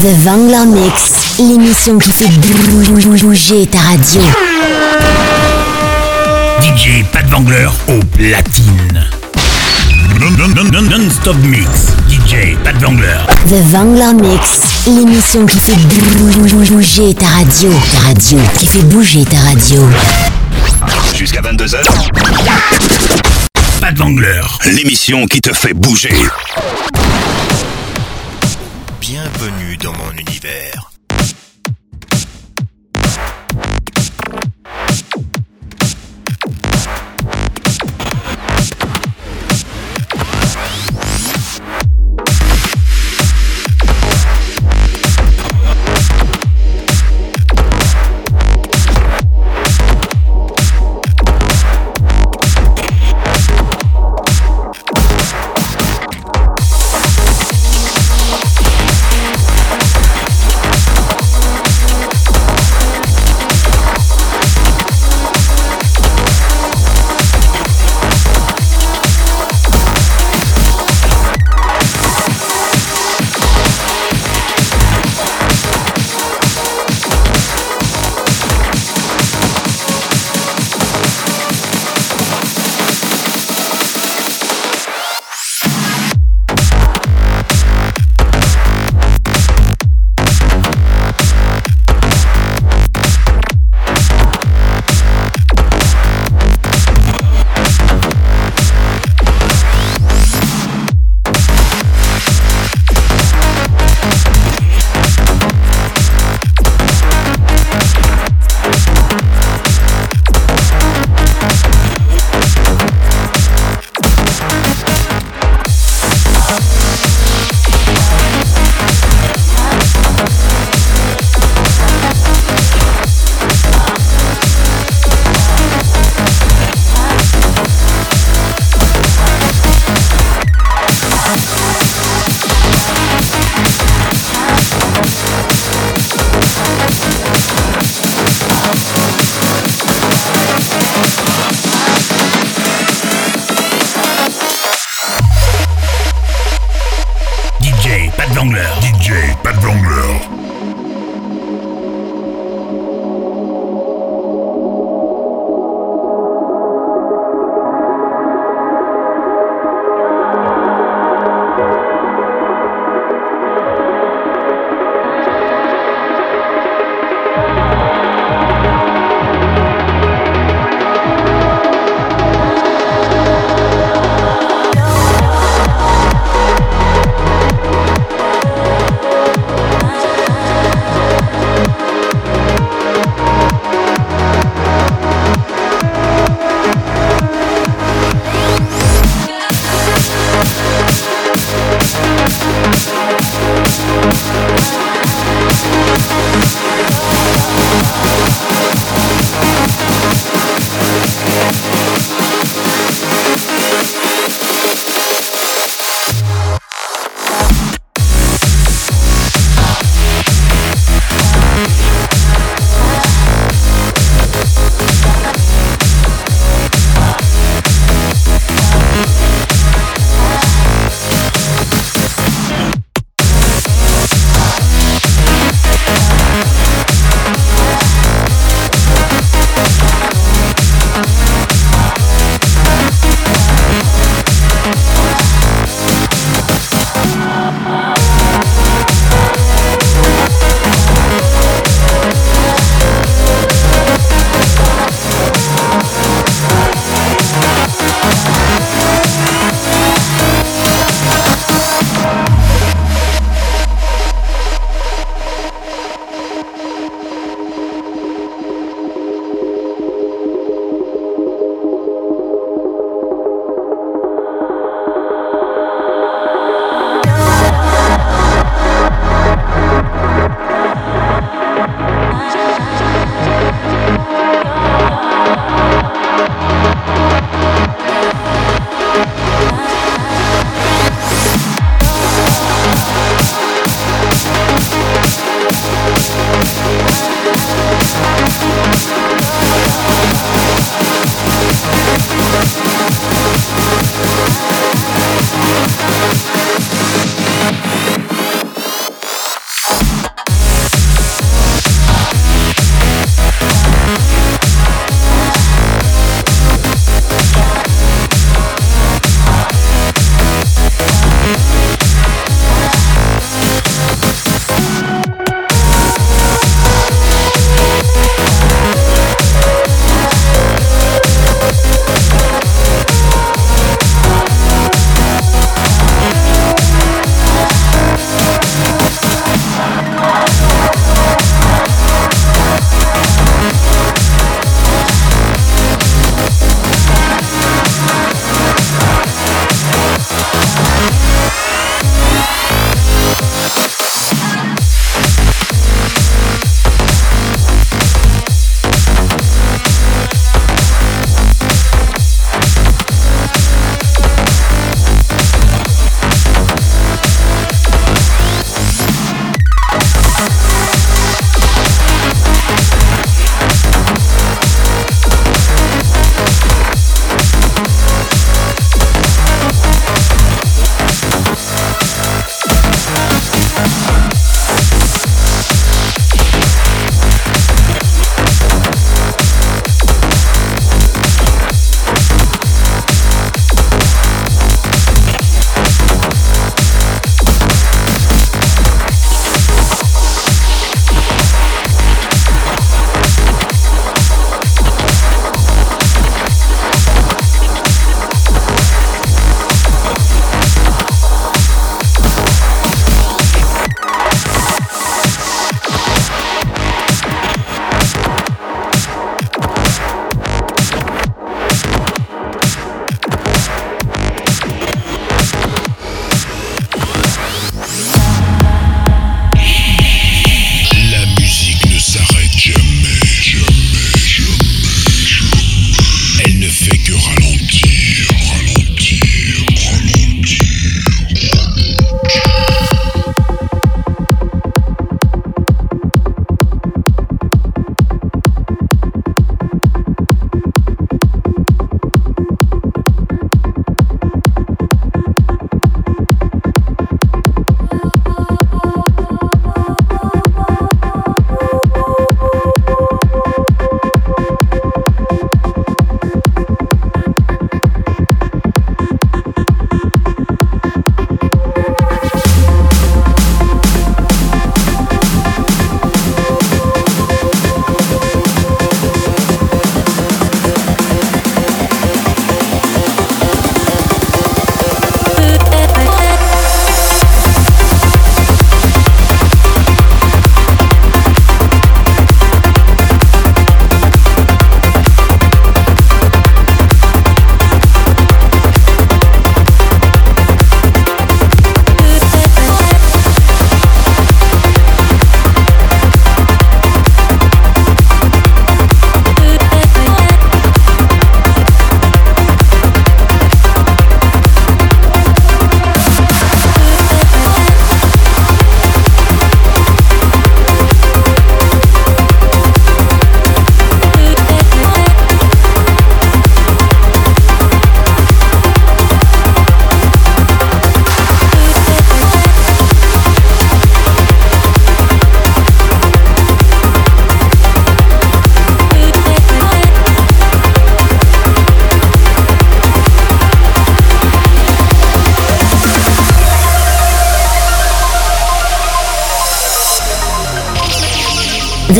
The Vangler Mix, l'émission qui fait bouger ta radio. DJ Pat Vangler au platine. Non-stop mix. DJ Pat Vangler. The Vangler Mix, l'émission qui fait bouger ta radio. Ta radio, qui fait bouger ta radio. Jusqu'à 22h. Pat Vangler. L'émission qui te fait bouger. Bienvenue dans mon univers.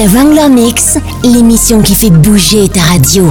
The Wrangler Mix, l'émission qui fait bouger ta radio.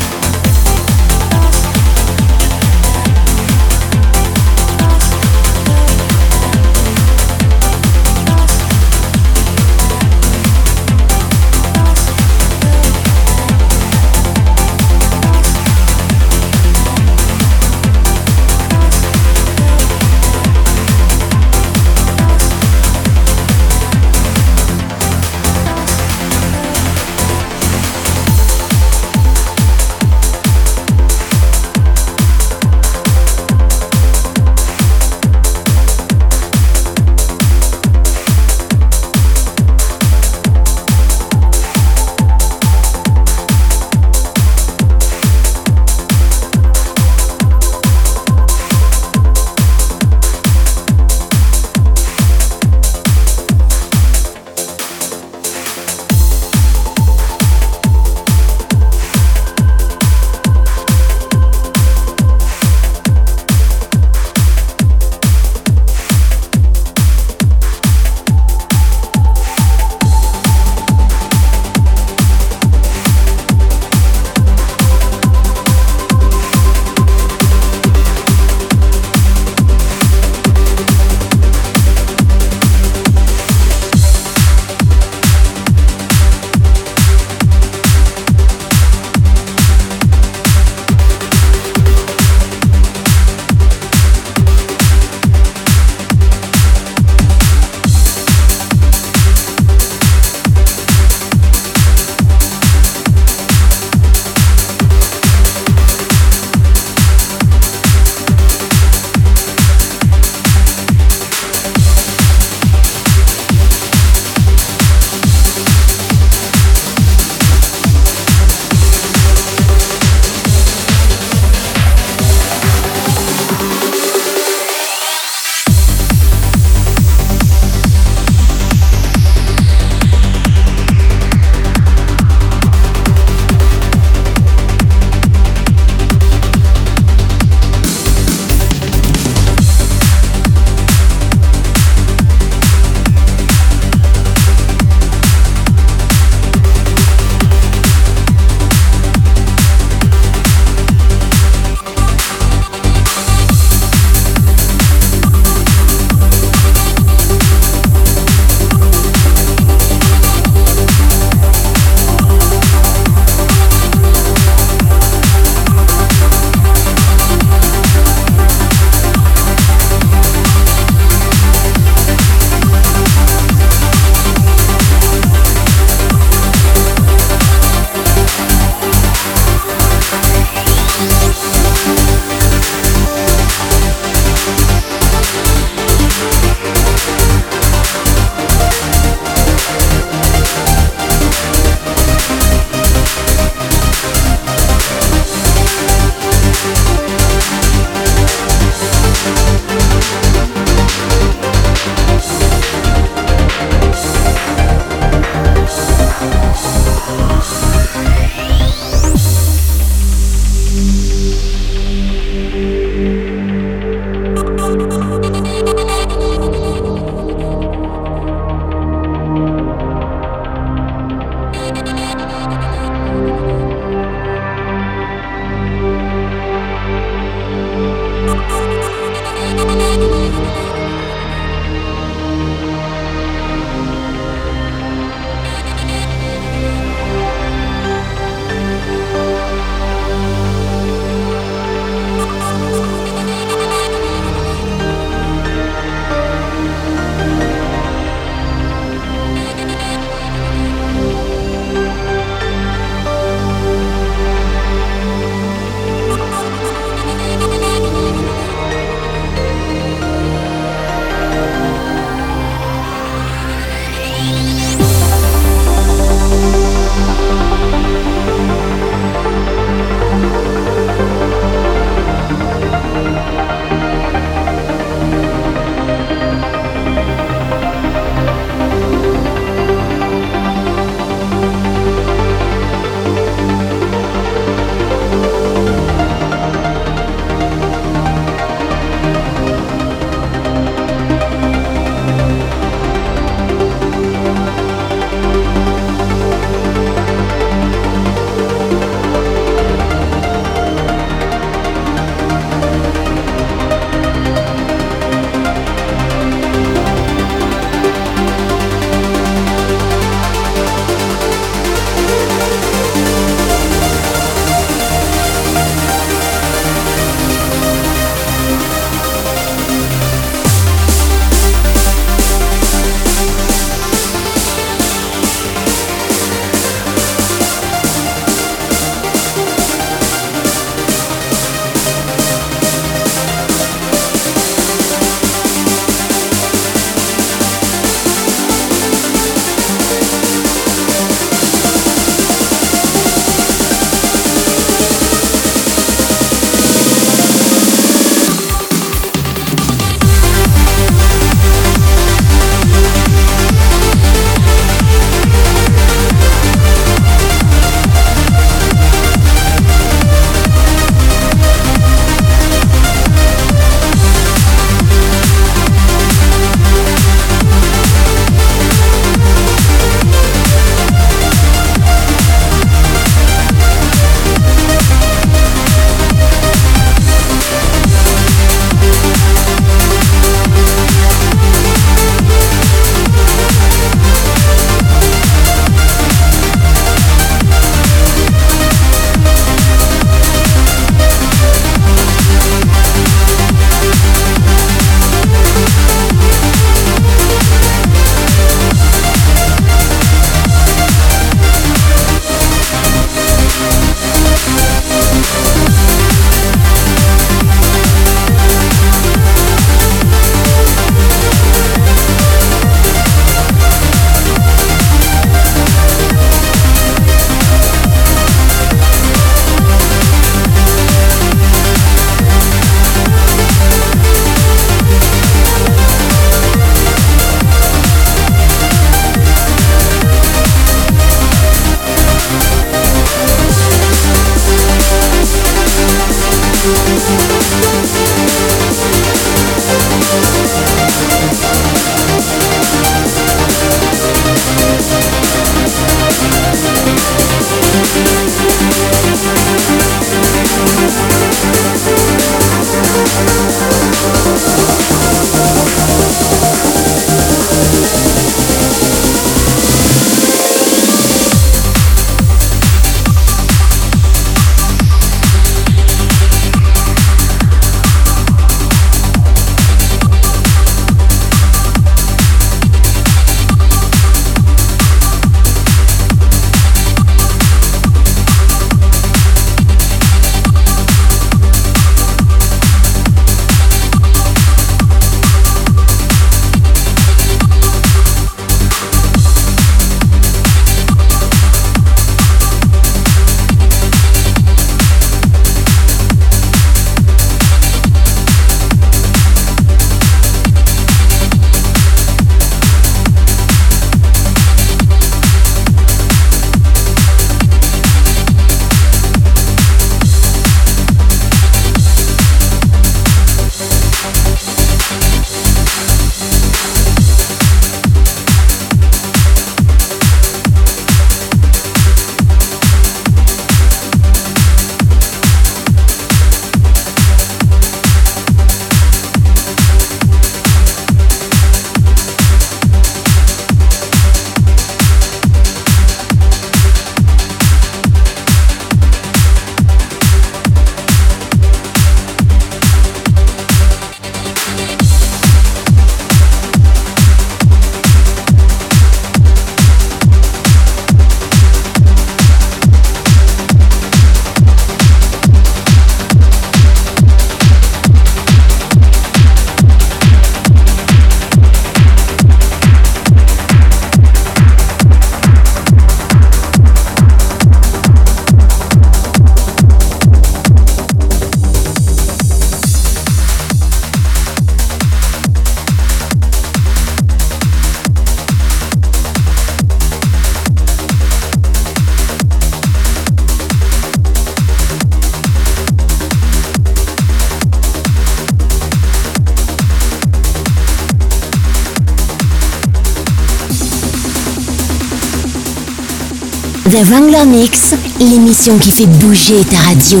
Wrangler Mix, l'émission qui fait bouger ta radio.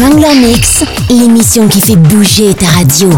The Wrangler Mix, l'émission qui fait bouger ta radio.